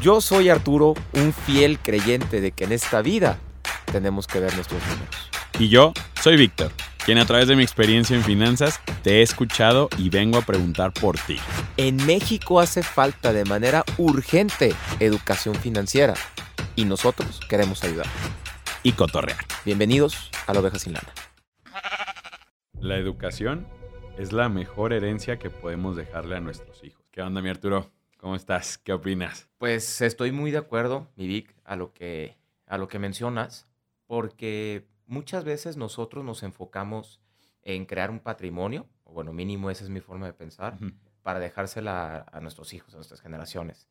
Yo soy Arturo, un fiel creyente de que en esta vida tenemos que ver nuestros números. Y yo soy Víctor, quien a través de mi experiencia en finanzas te he escuchado y vengo a preguntar por ti. En México hace falta de manera urgente educación financiera y nosotros queremos ayudar. Y cotorrear. Bienvenidos a la oveja sin lana. La educación es la mejor herencia que podemos dejarle a nuestros hijos. ¿Qué onda, mi Arturo? ¿Cómo estás? ¿Qué opinas? Pues estoy muy de acuerdo, mi Vic, a lo que, a lo que mencionas, porque muchas veces nosotros nos enfocamos en crear un patrimonio, o bueno, mínimo esa es mi forma de pensar, para dejársela a nuestros hijos, a nuestras generaciones.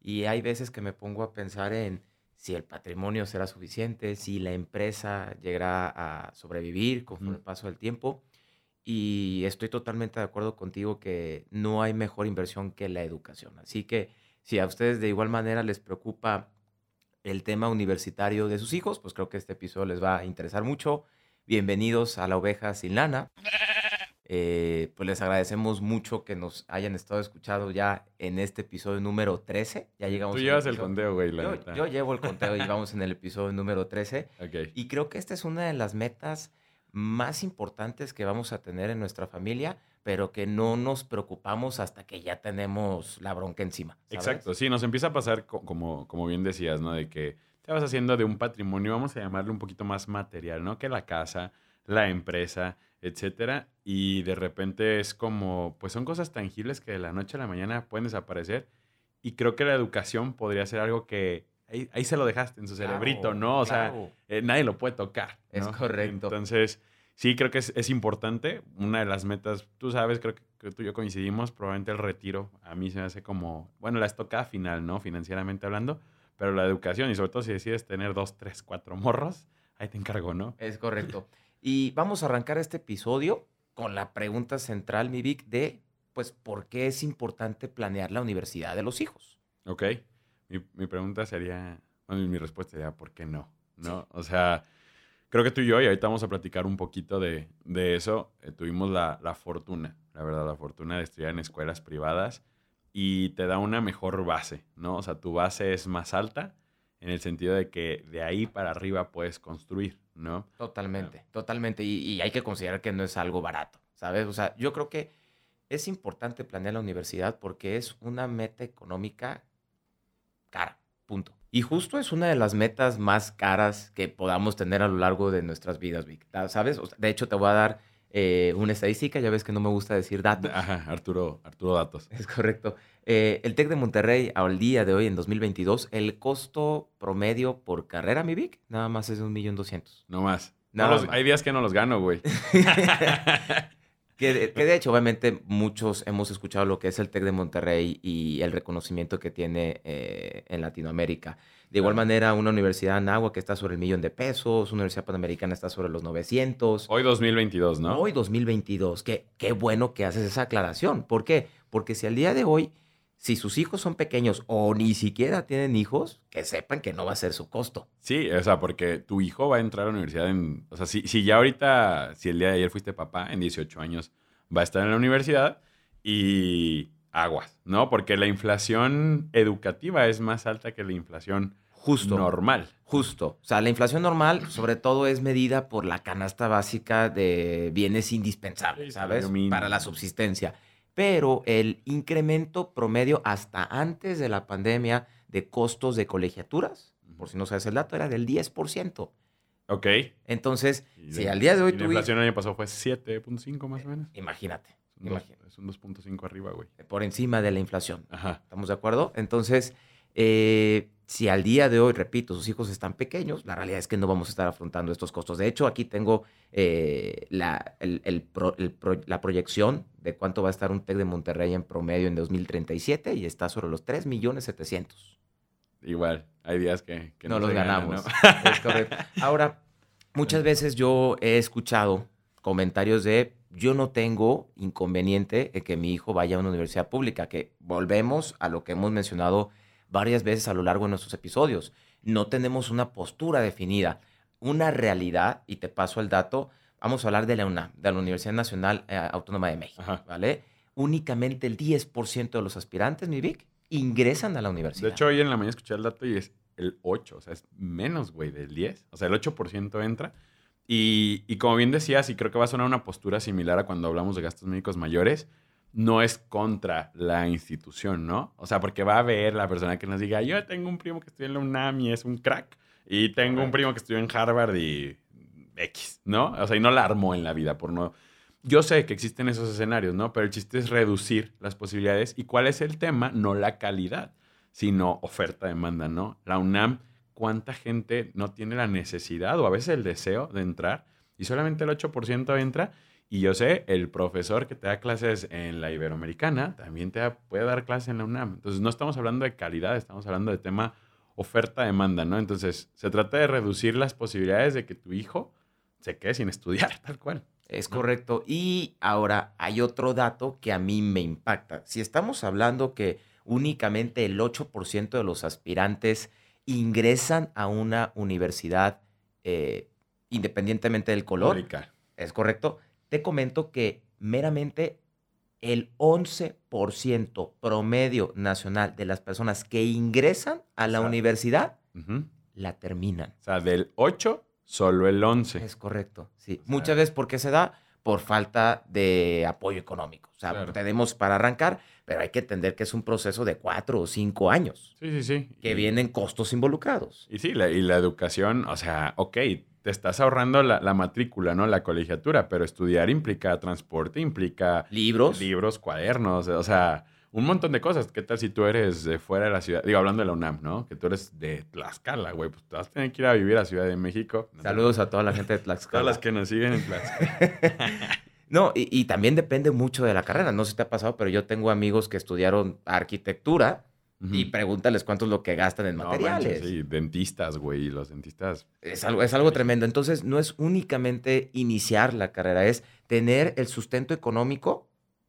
Y hay veces que me pongo a pensar en si el patrimonio será suficiente, si la empresa llegará a sobrevivir conforme el Ujú. paso del tiempo. Y estoy totalmente de acuerdo contigo que no hay mejor inversión que la educación. Así que si a ustedes de igual manera les preocupa el tema universitario de sus hijos, pues creo que este episodio les va a interesar mucho. Bienvenidos a la oveja sin lana. Eh, pues les agradecemos mucho que nos hayan estado escuchando ya en este episodio número 13. Ya llegamos Tú llevas el conteo, güey, la Yo, neta. yo llevo el conteo y vamos en el episodio número 13. Ok. Y creo que esta es una de las metas más importantes que vamos a tener en nuestra familia, pero que no nos preocupamos hasta que ya tenemos la bronca encima. Exacto, sí, nos empieza a pasar co- como, como bien decías, ¿no? De que te vas haciendo de un patrimonio, vamos a llamarlo un poquito más material, ¿no? Que la casa, la empresa, etcétera. Y de repente es como, pues son cosas tangibles que de la noche a la mañana pueden desaparecer. Y creo que la educación podría ser algo que ahí, ahí se lo dejaste en su Claro, cerebrito, ¿no? O sea, eh, nadie lo puede tocar. Es correcto. Entonces, sí, creo que es, es importante. Una de las metas, tú sabes, creo que, que tú y yo coincidimos, probablemente el retiro a mí se me hace como, bueno, la estocada final, ¿no? Financieramente hablando, pero la educación y sobre todo si decides tener dos, tres, cuatro morros, ahí te encargo, ¿no? Es correcto. Y vamos a arrancar este episodio con la pregunta central, mi Vic, de, pues, ¿por qué es importante planear la universidad de los hijos? Ok. Mi, mi pregunta sería, bueno, mi respuesta sería, ¿por qué no? ¿No? O sea, creo que tú y yo, y ahorita vamos a platicar un poquito de, de eso, eh, tuvimos la, la fortuna, la verdad, la fortuna de estudiar en escuelas privadas y te da una mejor base, ¿no? O sea, tu base es más alta en el sentido de que de ahí para arriba puedes construir, ¿no? Totalmente, totalmente. Y, y hay que considerar que no es algo barato, ¿sabes? O sea, yo creo que es importante planear la universidad porque es una meta económica cara, punto. Y justo es una de las metas más caras que podamos tener a lo largo de nuestras vidas, Vic, ¿sabes? O sea, de hecho, te voy a dar eh, una estadística, ya ves que no me gusta decir datos. Ajá, Arturo, Arturo Datos. Es correcto. Eh, el TEC de Monterrey, al día de hoy, en 2022, el costo promedio por carrera, mi Vic, nada más es de un millón doscientos. No más. No, No los- hay días que no los gano, güey. Que de, que de hecho, obviamente, muchos hemos escuchado lo que es el TEC de Monterrey y el reconocimiento que tiene eh, en Latinoamérica. De igual Claro. manera, una universidad en agua que está sobre el millón de pesos, una universidad panamericana está sobre los 900. Hoy 2022, ¿no? Hoy 2022, qué, qué bueno que haces esa aclaración. ¿Por qué? Porque si al día de hoy, si sus hijos son pequeños o ni siquiera tienen hijos, que sepan que no va a ser su costo. Sí, o sea, porque tu hijo va a entrar a la universidad en... O sea, si, si ya ahorita, si el día de ayer fuiste papá, en 18 años va a estar en la universidad y aguas, ¿no? Porque la inflación educativa es más alta que la inflación Justo. normal. Justo. O sea, la inflación normal, sobre todo, es medida por la canasta básica de bienes indispensables, ¿sabes? Para la subsistencia. Pero el incremento promedio hasta antes de la pandemia de costos de colegiaturas, por si no sabes el dato, era del 10%. Ok. Entonces, Y si de- al día de hoy y la inflación el año pasado fue 7.5 más o menos. Imagínate, Es un dos- imagínate. Es un 2.5 arriba, güey. por encima de la inflación. Ajá. ¿Estamos de acuerdo? Entonces, eh, si al día de hoy, repito, sus hijos están pequeños, la realidad es que no vamos a estar afrontando estos costos. De hecho, aquí tengo eh, la, el- el pro- el pro- la proyección de cuánto va a estar un TEC de Monterrey en promedio en 2037 y está sobre los 3 millones 700. Igual, hay días que, que no, los se gana, ganamos. ¿no? Es correcto. Ahora, muchas veces yo he escuchado comentarios de yo no tengo inconveniente en que mi hijo vaya a una universidad pública, que volvemos a lo que hemos mencionado varias veces a lo largo de nuestros episodios. No tenemos una postura definida, una realidad, y te paso el dato, vamos a hablar de la UNAM, de la Universidad Nacional eh, Autónoma de México, Ajá. ¿vale? Únicamente el 10% de los aspirantes, mi Vic, ingresan a la universidad. De hecho, hoy en la mañana escuché el dato y es el 8, o sea, es menos, güey, del 10. O sea, el 8% entra. Y, y, como bien decías, y creo que va a sonar una postura similar a cuando hablamos de gastos médicos mayores, no es contra la institución, ¿no? O sea, porque va a haber la persona que nos diga, yo tengo un primo que estudia en la UNAM y es un crack, y tengo un primo que estudió en Harvard y X, ¿no? O sea, y no la armó en la vida por no... Yo sé que existen esos escenarios, ¿no? Pero el chiste es reducir las posibilidades. ¿Y cuál es el tema? No la calidad, sino oferta-demanda, ¿no? La UNAM, ¿cuánta gente no tiene la necesidad o a veces el deseo de entrar? Y solamente el 8% entra. Y yo sé, el profesor que te da clases en la Iberoamericana también te puede dar clases en la UNAM. Entonces, no estamos hablando de calidad, estamos hablando de tema oferta-demanda, ¿no? Entonces, se trata de reducir las posibilidades de que tu hijo se quede sin estudiar, tal cual. Es correcto. Y ahora hay otro dato que a mí me impacta. Si estamos hablando que únicamente el 8% de los aspirantes ingresan a una universidad eh, independientemente del color. Es correcto. Te comento que meramente el 11% promedio nacional de las personas que ingresan a la universidad la terminan. O sea, del 8 Solo el 11. Es correcto, sí. Muchas veces, ¿por qué se da? Por falta de apoyo económico. O sea, tenemos para arrancar, pero hay que entender que es un proceso de cuatro o cinco años. Sí, sí, sí. Que vienen costos involucrados. Y sí, la, y la educación, o sea, ok, te estás ahorrando la, la, matrícula, ¿no? La colegiatura, pero estudiar implica transporte, implica... Libros. Libros, cuadernos, o sea un montón de cosas. ¿Qué tal si tú eres de fuera de la ciudad? Digo, hablando de la UNAM, ¿no? Que tú eres de Tlaxcala, güey. Pues te vas a tener que ir a vivir a Ciudad de México. Saludos a toda la gente de Tlaxcala. Todas las que nos siguen en Tlaxcala. no, y, también depende mucho de la carrera. No sé si te ha pasado, pero yo tengo amigos que estudiaron arquitectura y pregúntales cuánto es lo que gastan en materiales. sí, dentistas, güey. Los dentistas. Es algo, es algo tremendo. Entonces, no es únicamente iniciar la carrera, es tener el sustento económico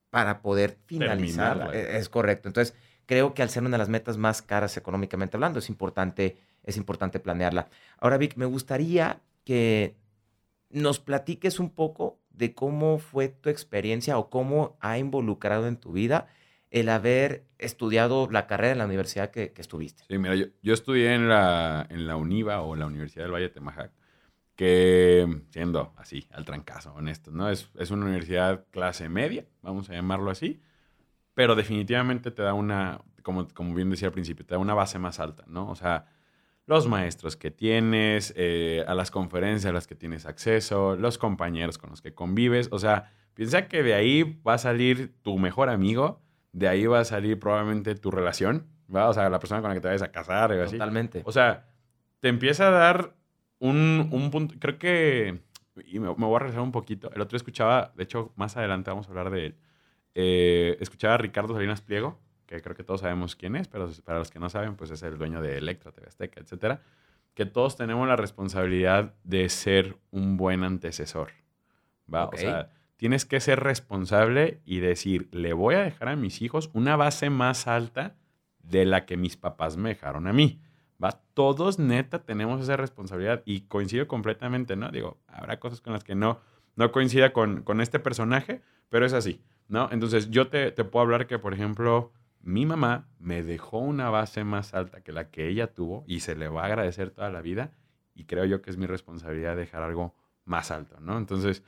para poder finalizar. E, es correcto. Entonces, creo que al ser una de las metas más caras económicamente hablando, es importante, es importante planearla. Ahora, Vic, me gustaría que nos platiques un poco de cómo fue tu experiencia o cómo ha involucrado en tu vida el haber estudiado la carrera en la universidad que, estuviste. Sí, mira, yo, yo, estudié en la, en la UNIVA o la Universidad del Valle de Temajac que siendo así, al trancazo, honesto, ¿no? Es, es, una universidad clase media, vamos a llamarlo así, pero definitivamente te da una, como, como bien decía al principio, te da una base más alta, ¿no? O sea, los maestros que tienes, eh, a las conferencias a las que tienes acceso, los compañeros con los que convives, o sea, piensa que de ahí va a salir tu mejor amigo, de ahí va a salir probablemente tu relación, ¿va? O sea, la persona con la que te vayas a casar o así. Totalmente. O sea, te empieza a dar un, un punto, creo que, y me, voy a regresar un poquito, el otro escuchaba, de hecho, más adelante vamos a hablar de él, eh, escuchaba a Ricardo Salinas Pliego, que creo que todos sabemos quién es, pero para los que no saben, pues es el dueño de Electra, TV Azteca, etcétera, que todos tenemos la responsabilidad de ser un buen antecesor, ¿va? O sea, tienes que ser responsable y decir, le voy a dejar a mis hijos una base más alta de la que mis papás me dejaron a mí. ¿va? Todos neta tenemos esa responsabilidad y coincido completamente, ¿no? Digo, habrá cosas con las que no, no coincida con, con este personaje, pero es así, ¿no? Entonces yo te, te, puedo hablar que, por ejemplo, mi mamá me dejó una base más alta que la que ella tuvo y se le va a agradecer toda la vida y creo yo que es mi responsabilidad dejar algo más alto, ¿no? Entonces,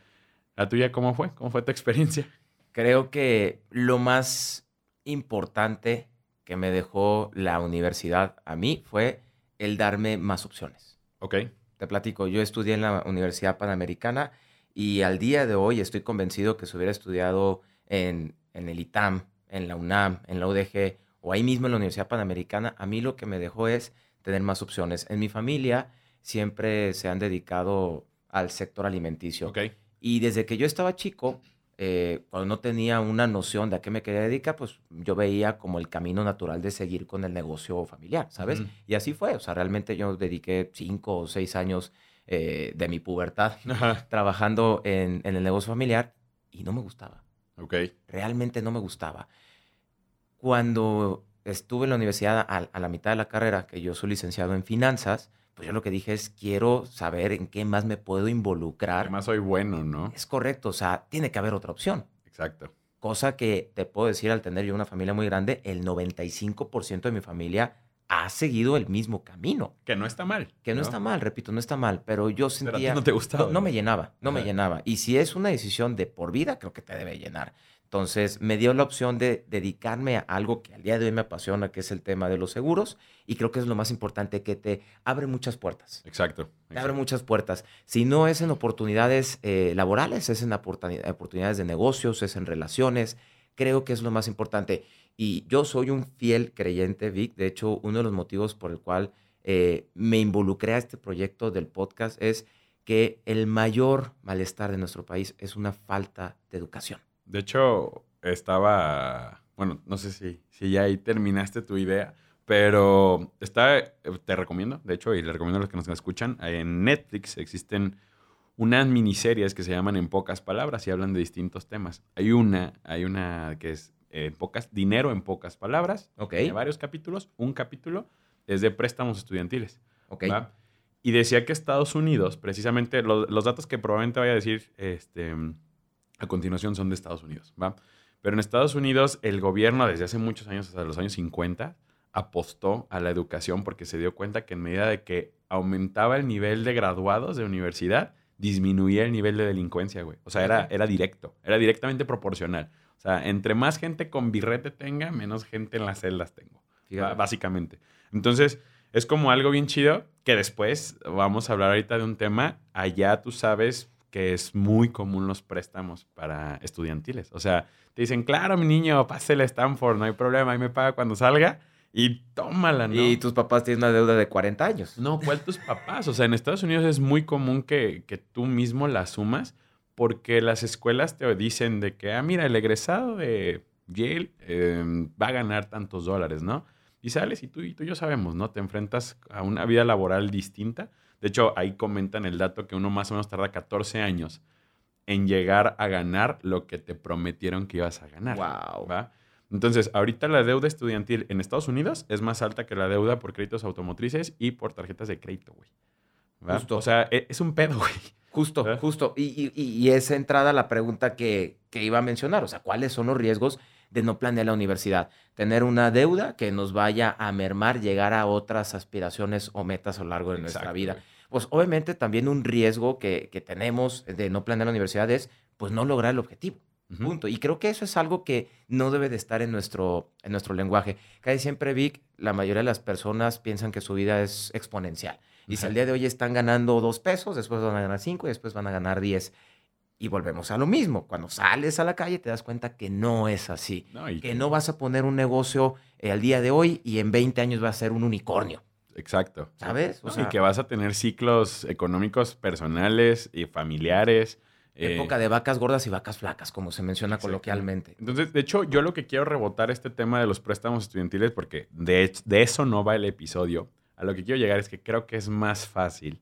¿la tuya cómo fue? ¿Cómo fue tu experiencia? Creo que lo más importante que me dejó la universidad a mí fue el darme más opciones. Ok. Te platico, yo estudié en la Universidad Panamericana y al día de hoy estoy convencido que si hubiera estudiado en, en el ITAM, en la UNAM, en la UDG o ahí mismo en la Universidad Panamericana, a mí lo que me dejó es tener más opciones. En mi familia siempre se han dedicado al sector alimenticio. Ok. Y desde que yo estaba chico, eh, cuando no tenía una noción de a qué me quería dedicar, pues yo veía como el camino natural de seguir con el negocio familiar, ¿sabes? Y así fue, o sea, realmente yo dediqué cinco o seis años eh, de mi pubertad trabajando en, el negocio familiar y no me gustaba. Ok. Realmente no me gustaba. Cuando estuve en la universidad a, a la mitad de la carrera, que yo soy licenciado en finanzas, pues yo lo que dije es, quiero saber en qué más me puedo involucrar. más soy bueno, ¿no? Es correcto, o sea, tiene que haber otra opción. Exacto. Cosa que te puedo decir al tener yo una familia muy grande, el 95% de mi familia ha seguido el mismo camino. Que no está mal. Que no, está mal, repito, no está mal, pero yo sentía... Pero a ti no te gustaba. No, me llenaba, no me llenaba. Y si es una decisión de por vida, creo que te debe llenar. Entonces me dio la opción de dedicarme a algo que al día de hoy me apasiona, que es el tema de los seguros, y creo que es lo más importante, que te abre muchas puertas. Exacto. Te abre muchas puertas. Si no es en oportunidades eh, laborales, es en oportunidades de negocios, es en relaciones, creo que es lo más importante. Y yo soy un fiel creyente, Vic. De hecho, uno de los motivos por el cual eh, me involucré a este proyecto del podcast es que el mayor malestar de nuestro país es una falta de educación. De hecho, estaba, bueno, no sé si, si ya ahí terminaste tu idea, pero está, te recomiendo, de hecho, y le recomiendo a los que nos escuchan, en Netflix existen unas miniseries que se llaman En pocas palabras y hablan de distintos temas. Hay una, hay una que es eh, pocas, dinero en pocas palabras. Ok. Hay varios capítulos. Un capítulo es de préstamos estudiantiles. Ok. Y decía que Estados Unidos, precisamente, los datos que probablemente vaya a decir este, a continuación son de Estados Unidos, ¿va? Pero en Estados Unidos el gobierno desde hace muchos años, hasta los años 50, apostó a la educación porque se dio cuenta que en medida de que aumentaba el nivel de graduados de universidad, disminuía el nivel de delincuencia, güey. O sea, era, era directo, era directamente proporcional. O sea, entre más gente con birrete tenga, menos gente en las celdas tengo. Básicamente. Entonces, es como algo bien chido que después vamos a hablar ahorita de un tema. Allá tú sabes que es muy común los préstamos para estudiantiles. O sea, te dicen, claro, mi niño, pásele a Stanford, no hay problema, ahí me paga cuando salga. Y tómala, ¿no? Y tus papás tienen una deuda de 40 años. No, ¿cuál tus papás? O sea, en Estados Unidos es muy común que, que tú mismo la sumas porque las escuelas te dicen de que, ah, mira, el egresado de Yale em, va a ganar tantos dólares, ¿no? Y sales y tú, y tú y yo sabemos, ¿no? Te enfrentas a una vida laboral distinta. De hecho, ahí comentan el dato que uno más o menos tarda 14 años en llegar a ganar lo que te prometieron que ibas a ganar. Wow. ¿va? Entonces, ahorita la deuda estudiantil en Estados Unidos es más alta que la deuda por créditos automotrices y por tarjetas de crédito, güey. Justo. O sea, e, es un pedo, güey. Justo, justo. Y, y, y, es entrada la pregunta que, que, iba a mencionar. O sea, ¿cuáles son los riesgos de no planear la universidad? Tener una deuda que nos vaya a mermar, llegar a otras aspiraciones o metas a lo largo de nuestra vida. Pues obviamente también un riesgo que, que tenemos de no planear la universidad es pues no lograr el objetivo. Punto. Y creo que eso es algo que no debe de estar en nuestro, en nuestro lenguaje. Casi siempre, Vic, la mayoría de las personas piensan que su vida es exponencial. Y si al día de hoy están ganando dos pesos, después van a ganar cinco y después van a ganar diez. Y volvemos a lo mismo. Cuando sales a la calle te das cuenta que no es así. que, no vas a poner un negocio eh, al día de hoy y en 20 años va a ser un unicornio. Exacto. ¿Sabes? O y que vas a tener ciclos económicos personales y familiares Época de vacas gordas y vacas flacas, como se menciona coloquialmente. Entonces, de hecho, yo lo que quiero rebotar este tema de los préstamos estudiantiles, porque de, de eso no va el episodio, a lo que quiero llegar es que creo que es más fácil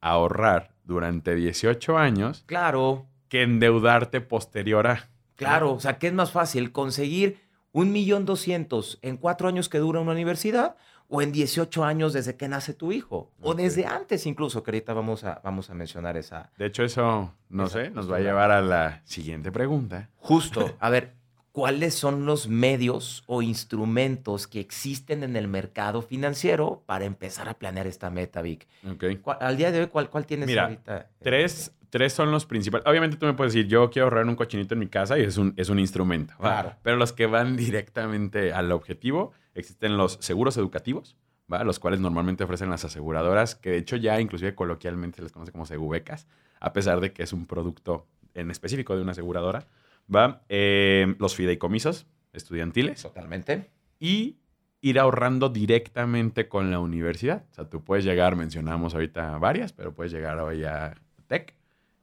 ahorrar durante 18 años. Claro. Que endeudarte posterior a. Claro, o sea, ¿qué es más fácil? ¿Conseguir un millón doscientos en cuatro años que dura una universidad o en 18 años desde que nace tu hijo, o desde antes incluso, que ahorita vamos a, vamos a mencionar esa. De hecho, eso, no sé, nos va a llevar a la siguiente pregunta. Justo, a ver, ¿cuáles son los medios o instrumentos que existen en el mercado financiero para empezar a planear esta meta, Vic? Okay. Al día de hoy, ¿cuál, cuál tienes ahorita? Tres, tres son los principales. Obviamente tú me puedes decir, yo quiero ahorrar un cochinito en mi casa y es un, es un instrumento. Claro. Pero los que van directamente al objetivo Existen los seguros educativos, ¿va? los cuales normalmente ofrecen las aseguradoras, que de hecho ya inclusive coloquialmente se les conoce como segubecas, a pesar de que es un producto en específico de una aseguradora. ¿Va? Eh, los fideicomisos estudiantiles. Totalmente. Y ir ahorrando directamente con la universidad. O sea, tú puedes llegar, mencionamos ahorita varias, pero puedes llegar hoy a TEC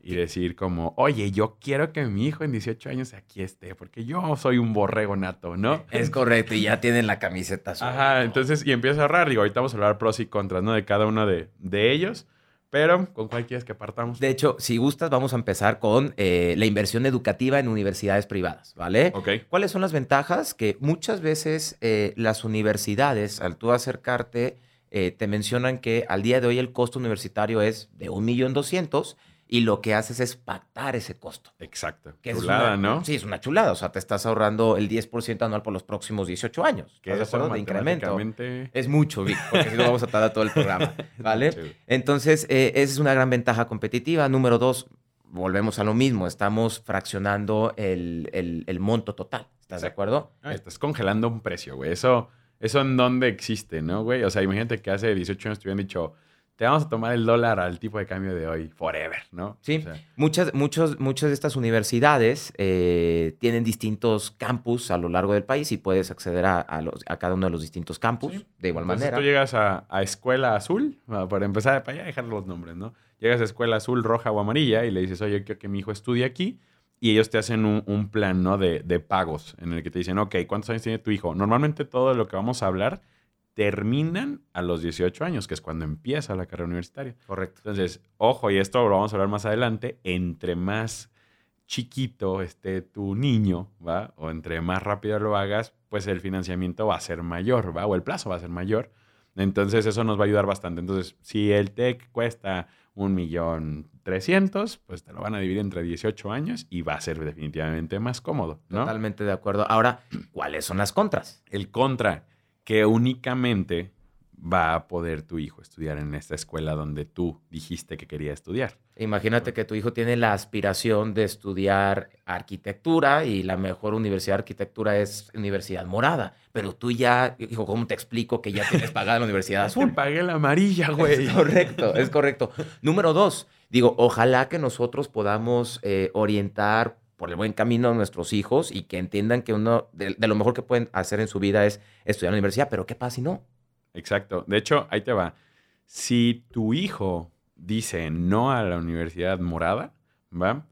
y decir como, oye, yo quiero que mi hijo en 18 años aquí esté, porque yo soy un borrego nato, ¿no? Es correcto, y ya tienen la camiseta Ajá, entonces, y empieza a ahorrar, digo, ahorita vamos a hablar pros y contras, ¿no? De cada uno de, de ellos, pero ¿con cuál quieres que partamos? De hecho, si gustas, vamos a empezar con eh, la inversión educativa en universidades privadas, ¿vale? Ok. ¿Cuáles son las ventajas? Que muchas veces eh, las universidades, al tú acercarte, eh, te mencionan que al día de hoy el costo universitario es de un millón doscientos y lo que haces es pactar ese costo. Exacto. Que chulada, es una, ¿no? Sí, es una chulada. O sea, te estás ahorrando el 10% anual por los próximos 18 años. Que ¿Estás de eso acuerdo? De incremento. Es mucho, Vic, porque si no vamos a tardar todo el programa, ¿vale? Entonces, eh, esa es una gran ventaja competitiva. Número dos, volvemos a lo mismo, estamos fraccionando el, el- el monto total. ¿Estás de acuerdo? Ah, estás congelando un precio, güey. Eso, eso en dónde existe, ¿no, güey? O sea, imagínate que hace 18 años te hubieran dicho, te vamos a tomar el dólar al tipo de cambio de hoy, forever, ¿no? Sí. O sea, Muchas, muchos, muchas de estas universidades eh, tienen distintos campus a lo largo del país y puedes acceder a, a los- a cada uno de los distintos campus Sí. de igual Entonces manera. tú llegas a, a Escuela Azul, para empezar, para ya dejar los nombres, ¿no? Llegas a Escuela Azul, Roja o Amarilla y le dices, oye, quiero que mi hijo estudie aquí. Y ellos te hacen un, un plan, ¿no? De, de pagos en el que te dicen, ok, ¿cuántos años tiene tu hijo? Normalmente todo lo que vamos a hablar terminan a los 18 años, que es cuando empieza la carrera universitaria. Correcto. Entonces, ojo, y esto lo vamos a hablar más adelante, entre más chiquito esté tu niño, ¿va? O entre más rápido lo hagas, pues el financiamiento va a ser mayor, ¿va? O el plazo va a ser mayor. Entonces, eso nos va a ayudar bastante. Entonces, si el TEC cuesta un millón trescientos, pues te lo van a dividir entre 18 años y va a ser definitivamente más cómodo, ¿no? Totalmente de acuerdo. Ahora, ¿cuáles son las contras? El contra, que únicamente va a poder tu hijo estudiar en esta escuela donde tú dijiste que quería estudiar. Imagínate que tu hijo tiene la aspiración de estudiar arquitectura y la mejor universidad de arquitectura es Universidad Morada, pero tú ya, hijo, ¿cómo te explico que ya tienes pagada la Universidad Azul, Azul? pagué la amarilla, güey. Es correcto, es correcto. Número dos, digo, ojalá que nosotros podamos eh, orientar por el buen camino a nuestros hijos y que entiendan que uno de, lo mejor que pueden hacer en su vida es estudiar en la universidad, pero ¿qué pasa si no? Exacto. De hecho, ahí te va. Si tu hijo dice no a la universidad morada, ¿va?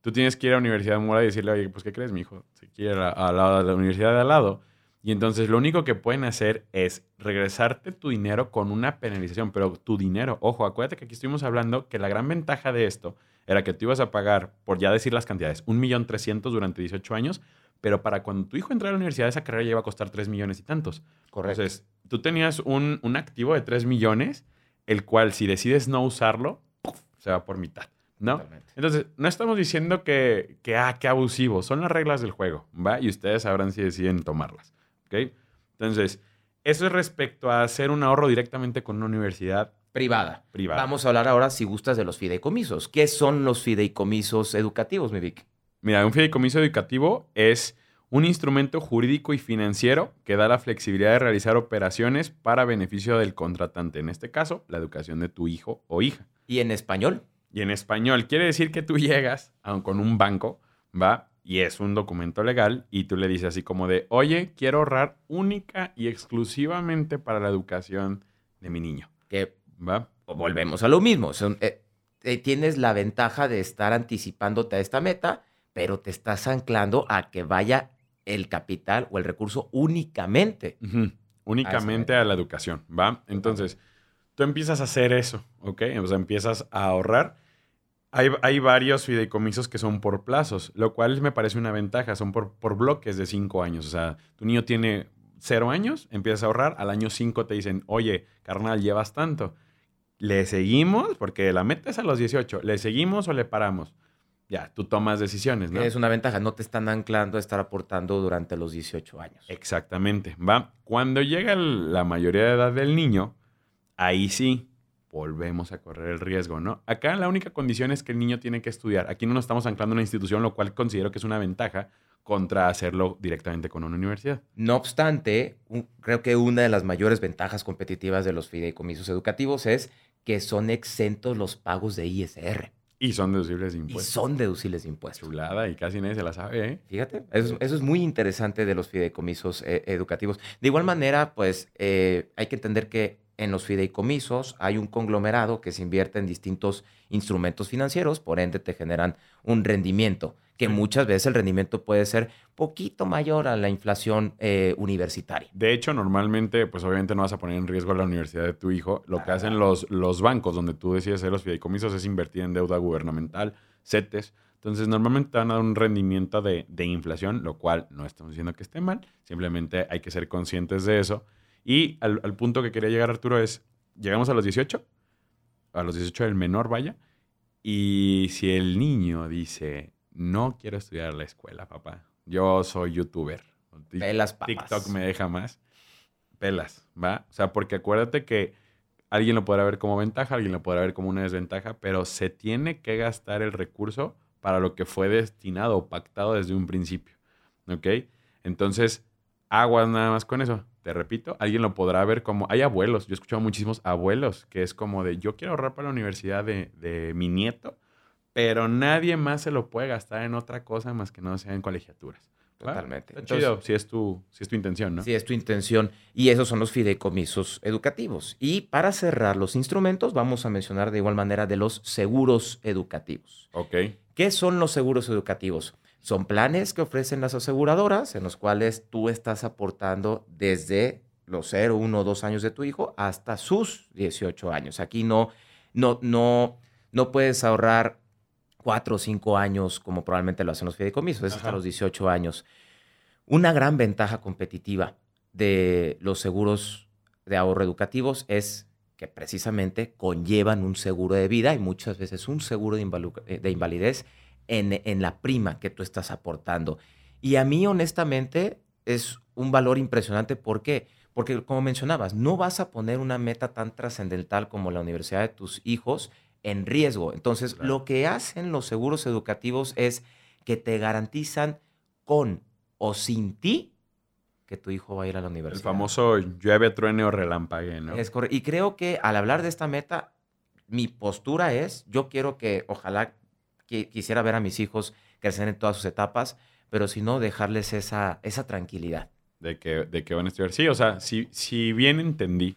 Tú tienes que ir a la universidad morada y decirle, oye, pues, ¿qué crees? Mi hijo se quiere ir a, a la, a la universidad de al lado. Y entonces lo único que pueden hacer es regresarte tu dinero con una penalización, pero tu dinero, ojo, acuérdate que aquí estuvimos hablando que la gran ventaja de esto era que tú ibas a pagar, por ya decir las cantidades, un millón trescientos durante 18 años, pero para cuando tu hijo entrara a la universidad, esa carrera ya iba a costar 3 millones y tantos. Entonces, tú tenías un, un activo de 3 millones, el cual si decides no usarlo, ¡puf! se va por mitad, ¿no? Totalmente. Entonces, no estamos diciendo que, que, ah, qué abusivo, son las reglas del juego, ¿va? Y ustedes sabrán si deciden tomarlas, ¿ok? Entonces, eso es respecto a hacer un ahorro directamente con una universidad Privada. privada. Vamos a hablar ahora, si gustas, de los fideicomisos. ¿Qué son los fideicomisos educativos, mi Vic? Mira, un fideicomiso educativo es un instrumento jurídico y financiero que da la flexibilidad de realizar operaciones para beneficio del contratante, en este caso, la educación de tu hijo o hija. ¿Y en español? Y en español quiere decir que tú llegas a- con un banco, ¿va? Y es un documento legal y tú le dices así como de, oye, quiero ahorrar única y exclusivamente para la educación de mi niño, Que ¿va? volvemos a lo mismo. Son, eh, eh, tienes la ventaja de estar anticipándote a esta meta, pero te estás anclando a que vaya el capital o el recurso únicamente. Únicamente a la educación, ¿va? Entonces, tú empiezas a hacer eso, ¿ok? O sea, empiezas a ahorrar. Hay, hay varios fideicomisos que son por plazos, lo cual me parece una ventaja, son por, por bloques de cinco años. O sea, tu niño tiene cero años, empiezas a ahorrar, al año cinco te dicen, oye, carnal, llevas tanto. ¿Le seguimos? Porque la meta es a los 18. ¿Le seguimos o le paramos? Ya, tú tomas decisiones, ¿no? Es una ventaja, no te están anclando a estar aportando durante los 18 años. Exactamente, va. Cuando llega la mayoría de edad del niño, ahí sí volvemos a correr el riesgo, ¿no? Acá la única condición es que el niño tiene que estudiar. Aquí no nos estamos anclando a una institución, lo cual considero que es una ventaja contra hacerlo directamente con una universidad. No obstante, un- creo que una de las mayores ventajas competitivas de los fideicomisos educativos es que son exentos los pagos de ISR Y son deducibles de y impuestos. son deducibles de impuestos. Chulada y casi nadie se la sabe, ¿eh? Fíjate, eso, eso es muy interesante de los fideicomisos eh, educativos. De igual manera, pues eh, hay que entender que en los fideicomisos hay un conglomerado que se invierte en distintos instrumentos financieros, por ende te generan un rendimiento, que Sí. muchas veces el rendimiento puede ser poquito mayor a la inflación eh, universitaria. De hecho, normalmente, pues obviamente no vas a poner en riesgo la universidad de tu hijo. Lo que hacen los, los bancos donde tú decides hacer los fideicomisos es invertir en deuda gubernamental, CETES. Entonces, normalmente te van a dar un rendimiento de, de inflación, lo cual no estamos diciendo que esté mal. Simplemente hay que ser conscientes de eso. Y al, al punto que quería llegar Arturo es, llegamos a los 18, a los 18 del menor, vaya, Y si el niño dice, no quiero estudiar la escuela, papá, yo soy youtuber. Pelas papas. TikTok me deja más. Pelas, ¿va? O sea, porque acuérdate que alguien lo podrá ver como ventaja, alguien lo podrá ver como una desventaja, pero se tiene que gastar el recurso para lo que fue destinado o pactado desde un principio. ¿Ok? Entonces, aguas nada más con eso. Te repito, alguien lo podrá ver como, hay abuelos, yo he escuchado muchísimos abuelos, que es como de, yo quiero ahorrar para la universidad de, de mi nieto, pero nadie más se lo puede gastar en otra cosa más que no sea en colegiaturas. Totalmente. Chido, si es, tu, si es tu intención, ¿no? Si es tu intención. Y esos son los fideicomisos educativos. Y para cerrar los instrumentos, vamos a mencionar de igual manera de los seguros educativos. Ok. ¿Qué son los seguros educativos? Son planes que ofrecen las aseguradoras en los cuales tú estás aportando desde los 0, 1 o 2 años de tu hijo hasta sus 18 años. Aquí no, no, no, no puedes ahorrar 4 o 5 años como probablemente lo hacen los fideicomisos, es hasta los 18 años. Una gran ventaja competitiva de los seguros de ahorro educativos es que precisamente conllevan un seguro de vida y muchas veces un seguro de, eh, de invalidez en, en, la prima que tú estás aportando. Y a mí, honestamente, es un valor impresionante. ¿Por qué? Porque, como mencionabas, no vas a poner una meta tan trascendental como la universidad de tus hijos en riesgo. Entonces, claro. lo que hacen los seguros educativos es que te garantizan con o sin ti que tu hijo va a ir a la universidad. El famoso llueve, truene o relampague, ¿no? Es correcto. Y creo que al hablar de esta meta, mi postura es, yo quiero que, ojalá, que, quisiera ver a mis hijos crecer en todas sus etapas, pero si no, dejarles esa, esa tranquilidad. De que, de que van a estudiar. Sí, o sea, si, si bien entendí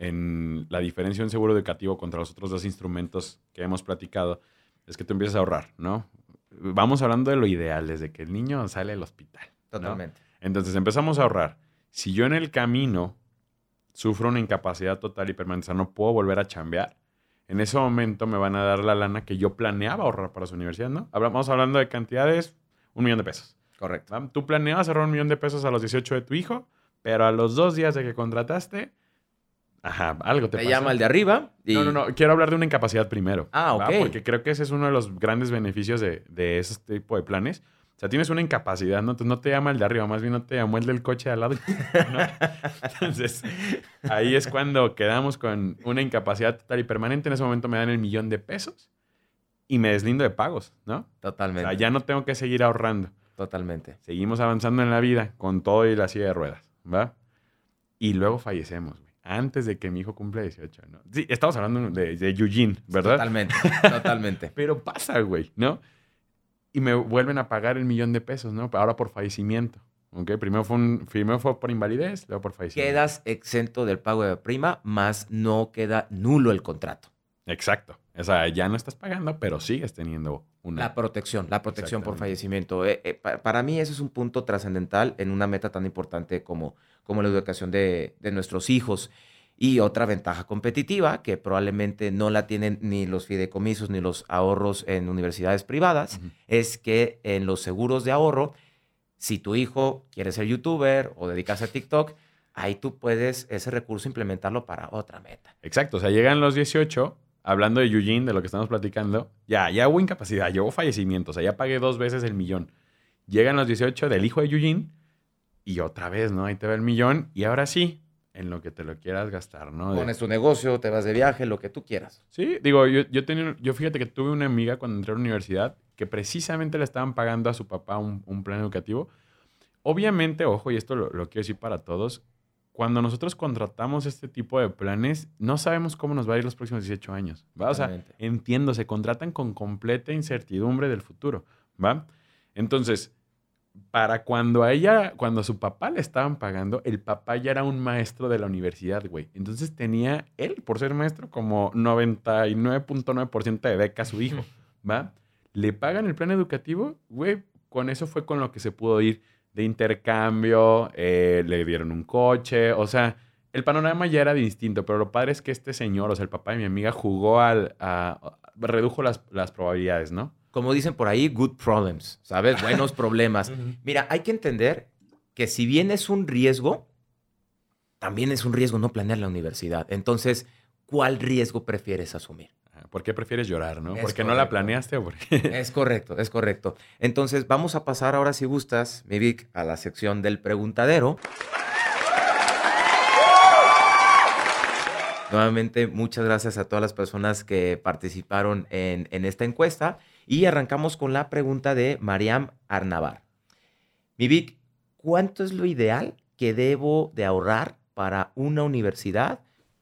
en la diferencia de un seguro educativo contra los otros dos instrumentos que hemos platicado, es que tú empiezas a ahorrar, ¿no? Vamos hablando de lo ideal, desde que el niño sale del hospital. Totalmente. ¿no? Entonces empezamos a ahorrar. Si yo en el camino sufro una incapacidad total y permanente, no puedo volver a chambear, en ese momento me van a dar la lana que yo planeaba ahorrar para su universidad, ¿no? Vamos hablando de cantidades, un millón de pesos. Correcto. Tú planeabas ahorrar un millón de pesos a los 18 de tu hijo, pero a los dos días de que contrataste, ajá, algo te, te pasa. llama el de arriba. Y... No, no, no, quiero hablar de una incapacidad primero. Ah, ok. ¿va? Porque creo que ese es uno de los grandes beneficios de, de ese tipo de planes. O sea, tienes una incapacidad, ¿no? Entonces no te llama el de arriba, más bien no te llamó el del coche de al lado. ¿no? Entonces, ahí es cuando quedamos con una incapacidad total y permanente. En ese momento me dan el millón de pesos y me deslindo de pagos, ¿no? Totalmente. O sea, ya no tengo que seguir ahorrando. Totalmente. Seguimos avanzando en la vida con todo y la silla de ruedas, ¿va? Y luego fallecemos, güey. Antes de que mi hijo cumpla 18, ¿no? Sí, estamos hablando de, de Eugene, ¿verdad? Totalmente, totalmente. Pero pasa, güey, ¿no? y me vuelven a pagar el millón de pesos, ¿no? Ahora por fallecimiento. ¿ok? Primero fue, un, primero fue por invalidez, luego por fallecimiento. Quedas exento del pago de prima, más no queda nulo el contrato. Exacto. O sea, ya no estás pagando, pero sigues teniendo una... La protección, la protección por fallecimiento. Eh, eh, para, para, mí ese es un punto trascendental en una meta tan importante como, como la educación de, de nuestros hijos. Y otra ventaja competitiva, que probablemente no la tienen ni los fideicomisos ni los ahorros en universidades privadas, uh -huh. es que en los seguros de ahorro, si tu hijo quiere ser youtuber o dedicarse a TikTok, ahí tú puedes ese recurso implementarlo para otra meta. Exacto, o sea, llegan los 18, hablando de Eugene, de lo que estamos platicando, ya, ya hubo incapacidad, ya hubo fallecimiento, o sea, ya pagué dos veces el millón. Llegan los 18 del hijo de Eugene y otra vez, ¿no? Ahí te va el millón y ahora sí, en lo que te lo quieras gastar, ¿no? Pones tu negocio, te vas de viaje, lo que tú quieras. Sí, digo, yo, yo, tenía, yo fíjate que tuve una amiga cuando entré a la universidad que precisamente le estaban pagando a su papá un, un plan educativo. Obviamente, ojo, y esto lo, lo, quiero decir para todos, cuando nosotros contratamos este tipo de planes, no sabemos cómo nos va a ir los próximos 18 años, ¿va? O sea, entiendo, se contratan con completa incertidumbre del futuro, ¿va? Entonces, para cuando a ella, cuando a su papá le estaban pagando, el papá ya era un maestro de la universidad, güey. Entonces tenía él, por ser maestro, como 99.9% de beca a su hijo, ¿va? Le pagan el plan educativo, güey, con eso fue con lo que se pudo ir de intercambio, eh, le dieron un coche, o sea, el panorama ya era distinto, pero lo padre es que este señor, o sea, el papá de mi amiga, jugó al, a, redujo las, las probabilidades, ¿no? como dicen por ahí, good problems, ¿sabes? Buenos problemas. Mira, hay que entender que si bien es un riesgo, también es un riesgo no planear la universidad. Entonces, ¿cuál riesgo prefieres asumir? ¿Por qué prefieres llorar, no? ¿Porque no la planeaste o porque... Es correcto, es correcto. Entonces, vamos a pasar ahora, si gustas, mi Vic, a la sección del preguntadero. Nuevamente, muchas gracias a todas las personas que participaron en, en esta encuesta. Y arrancamos con la pregunta de Mariam Arnavar. Mi Vic, ¿cuánto es lo ideal que debo de ahorrar para una universidad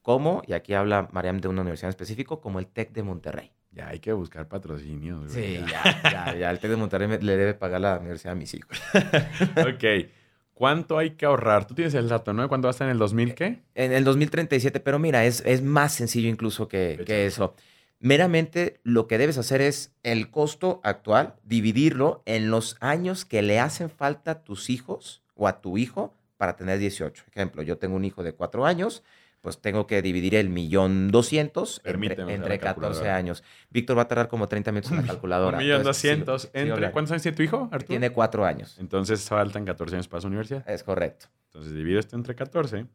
como, y aquí habla Mariam de una universidad en específico, como el TEC de Monterrey? Ya hay que buscar patrocinio. Sí, ya, ya, ya, El TEC de Monterrey le debe pagar la universidad a mis hijos. ok. ¿Cuánto hay que ahorrar? Tú tienes el dato, ¿no? ¿Cuánto va a estar en el 2000 qué? En el 2037, pero mira, es, es más sencillo incluso que, que eso. Meramente lo que debes hacer es el costo actual, dividirlo en los años que le hacen falta a tus hijos o a tu hijo para tener 18. Ejemplo, yo tengo un hijo de cuatro años, pues tengo que dividir el millón doscientos entre, 14 años. Víctor va a tardar como 30 minutos en la calculadora. un millón doscientos. entre, ¿Cuántos años tiene tu hijo, Arturo? Tiene cuatro años. Entonces faltan 14 años para su universidad. Es correcto. Entonces divido esto entre 14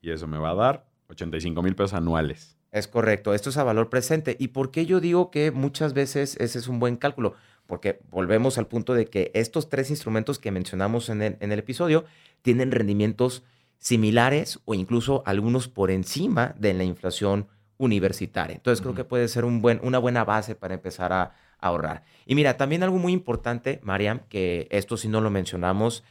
y eso me va a dar 85 mil pesos anuales. Es correcto. Esto es a valor presente. ¿Y por qué yo digo que muchas veces ese es un buen cálculo? Porque volvemos al punto de que estos tres instrumentos que mencionamos en el, en el episodio tienen rendimientos similares o incluso algunos por encima de la inflación universitaria. Entonces creo que puede ser un buen, una buena base para empezar a, ahorrar. Y mira, también algo muy importante, Mariam, que esto sí no lo mencionamos,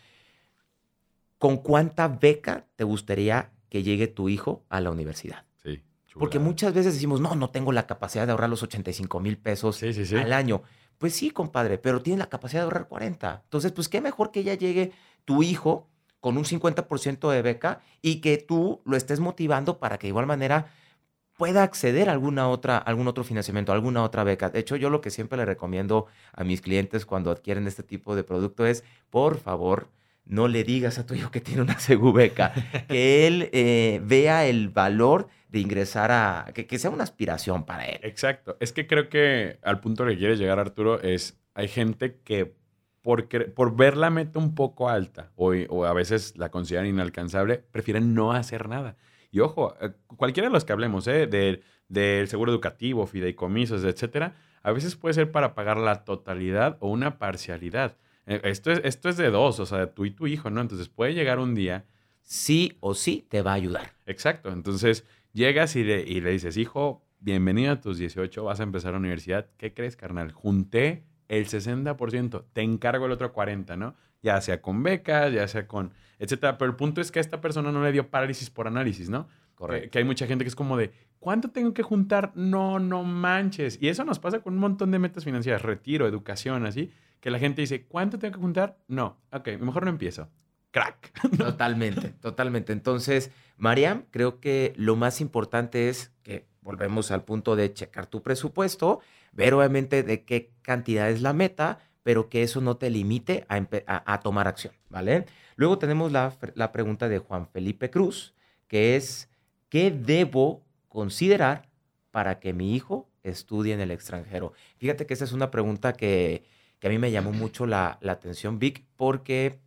¿con cuánta beca te gustaría que llegue tu hijo a la universidad? Sí. Porque muchas veces decimos, no, no tengo la capacidad de ahorrar los 85 mil pesos al año. Pues sí, compadre, pero tienes la capacidad de ahorrar 40. Entonces, pues qué mejor que ya llegue tu hijo con un 50% de beca y que tú lo estés motivando para que de igual manera pueda acceder a alguna otra, algún otro financiamiento, alguna otra beca. De hecho, yo lo que siempre le recomiendo a mis clientes cuando adquieren este tipo de producto es, por favor, no le digas a tu hijo que tiene una beca, que él eh, vea el valor de ingresar a, que, que, sea una aspiración para él. Exacto. Es que creo que al punto que quieres llegar, Arturo, es, hay gente que por, por ver la meta un poco alta o, o, a veces la consideran inalcanzable, prefieren no hacer nada. Y ojo, eh, cualquiera de los que hablemos, ¿eh? del, del seguro educativo, fideicomisos, etcétera, a veces puede ser para pagar la totalidad o una parcialidad. Eh, esto es, esto es de dos, o sea, tú y tu hijo, ¿no? Entonces puede llegar un día. Sí o sí te va a ayudar. Exacto. Entonces llegas y le, y le dices, hijo, bienvenido a tus 18, vas a empezar la universidad. ¿Qué crees, carnal? Junté el 60%, te encargo el otro 40%, ¿no? Ya sea con becas, ya sea con, etcétera. Pero el punto es que a esta persona no le dio parálisis por análisis, ¿no? Correcto. Que, hay mucha gente que es como de, ¿cuánto tengo que juntar? No, no manches. Y eso nos pasa con un montón de metas financieras, retiro, educación, así, que la gente dice, ¿cuánto tengo que juntar? No, ok, mejor no empiezo. Crack. Totalmente, totalmente. Entonces, Mariam, creo que lo más importante es que volvemos al punto de checar tu presupuesto ver obviamente de qué cantidad es la meta, pero que eso no te limite a, tomar acción, ¿vale? Luego tenemos la, la, pregunta de Juan Felipe Cruz, que es, ¿qué debo considerar para que mi hijo estudie en el extranjero? Fíjate que esa es una pregunta que, que a mí me llamó mucho la, la, atención, Vic, porque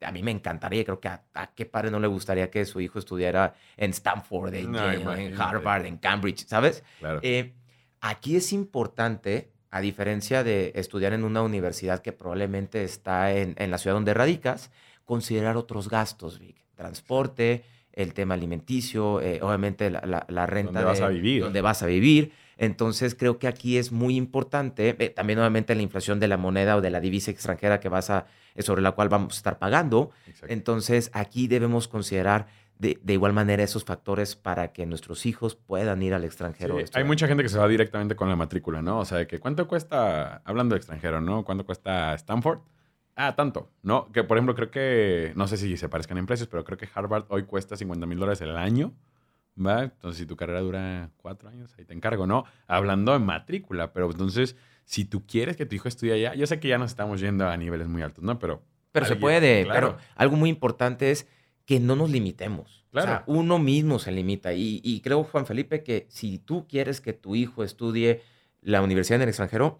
a mí me encantaría, creo que a, qué padre no le gustaría que su hijo estudiara en Stanford, en, Harvard, en Cambridge, ¿sabes? Claro. Eh, Aquí es importante, a diferencia de estudiar en una universidad que probablemente está en, la ciudad donde radicas, considerar otros gastos, Vic. Transporte, el tema alimenticio, eh, obviamente la, renta. Donde vas a vivir. Donde vas a vivir. Entonces creo que aquí es muy importante, eh, también obviamente la inflación de la moneda o de la divisa extranjera que vas a, sobre la cual vamos a estar pagando. Entonces aquí debemos considerar de, igual manera esos factores para que nuestros hijos puedan ir al extranjero. hay mucha gente que se va directamente con la matrícula, ¿no? O sea, que cuánto cuesta, hablando de extranjero, ¿no? ¿Cuánto cuesta Stanford? Ah, tanto, ¿no? Que por ejemplo creo que, no sé si se parezcan en precios, pero creo que Harvard hoy cuesta 50 mil dólares el año, ¿va? Entonces si tu carrera dura cuatro años, ahí te encargo, ¿no? Hablando de matrícula, pero entonces si tú quieres que tu hijo estudie allá, yo sé que ya nos estamos yendo a niveles muy altos, ¿no? Pero... Pero se puede, pero algo muy importante es que no nos limitemos. Claro. O sea, uno mismo se limita. Y, creo, Juan Felipe, que si tú quieres que tu hijo estudie la universidad en el extranjero,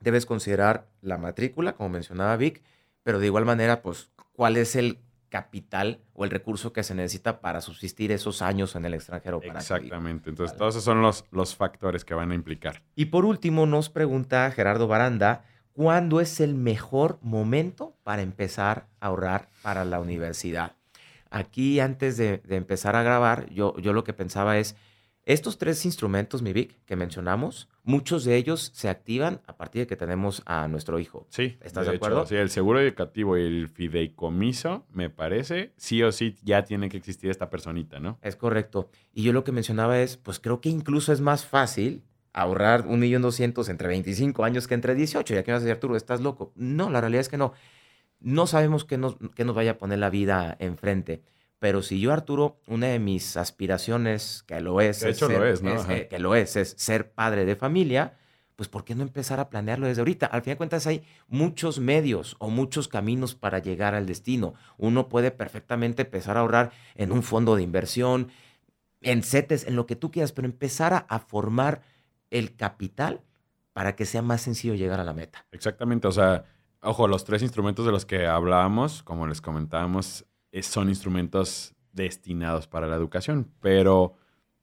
debes considerar la matrícula, como mencionaba Vic, pero de igual manera, pues, cuál es el capital o el recurso que se necesita para subsistir esos años en el extranjero. Para Exactamente. Entonces, todos esos son los, los factores que van a implicar. Y por último, nos pregunta Gerardo Baranda, ¿cuándo es el mejor momento para empezar a ahorrar para la universidad? Aquí, antes de, de empezar a grabar, yo, yo lo que pensaba es, estos tres instrumentos, mi Vic, que mencionamos, muchos de ellos se activan a partir de que tenemos a nuestro hijo. Sí. ¿Estás de, acuerdo? sí, el seguro educativo y el fideicomiso, me parece, sí o sí ya tiene que existir esta personita, ¿no? Es correcto. Y yo lo que mencionaba es, pues creo que incluso es más fácil ahorrar un millón doscientos entre 25 años que entre 18. Ya que vas a decir, Arturo, estás loco. No, la realidad es que no. No sabemos qué nos, qué nos vaya a poner la vida enfrente. Pero si yo, Arturo, una de mis aspiraciones, que lo es, hecho ser, lo es, ¿no? es, que lo es, es ser padre de familia, pues ¿por qué no empezar a planearlo desde ahorita? Al fin de cuentas hay muchos medios o muchos caminos para llegar al destino. Uno puede perfectamente empezar a ahorrar en un fondo de inversión, en CETES, en lo que tú quieras, pero empezar a, a formar el capital para que sea más sencillo llegar a la meta. Exactamente, o sea, ojo, los tres instrumentos de los que hablábamos, como les comentábamos, son instrumentos destinados para la educación, pero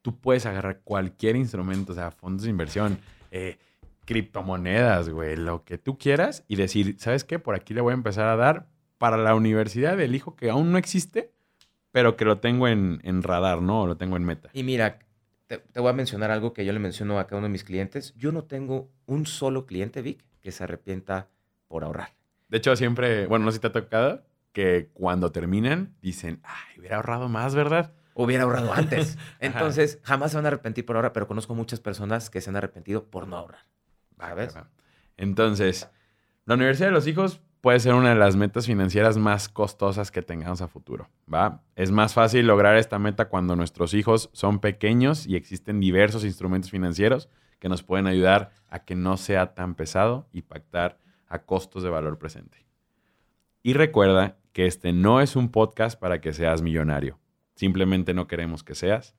tú puedes agarrar cualquier instrumento, o sea, fondos de inversión, eh, criptomonedas, güey, lo que tú quieras y decir, ¿sabes qué? Por aquí le voy a empezar a dar para la universidad del hijo que aún no existe, pero que lo tengo en, en radar, ¿no? Lo tengo en meta. Y mira, te, te, voy a mencionar algo que yo le menciono a cada uno de mis clientes. Yo no tengo un solo cliente, Vic, que se arrepienta por ahorrar. De hecho, siempre, bueno, no sé si te ha tocado, que cuando terminan dicen, ay, hubiera ahorrado más, ¿verdad? Hubiera ahorrado antes. Entonces, jamás se van a arrepentir por ahorrar, pero conozco muchas personas que se han arrepentido por no ahorrar. ¿Sabes? Entonces, la universidad de los hijos puede ser una de las metas financieras más costosas que tengamos a futuro, ¿va? Es más fácil lograr esta meta cuando nuestros hijos son pequeños y existen diversos instrumentos financieros que nos pueden ayudar a que no sea tan pesado y pactar a costos de valor presente. Y recuerda que este no es un podcast para que seas millonario. Simplemente no queremos que seas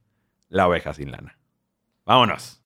la oveja sin lana. ¡Vámonos!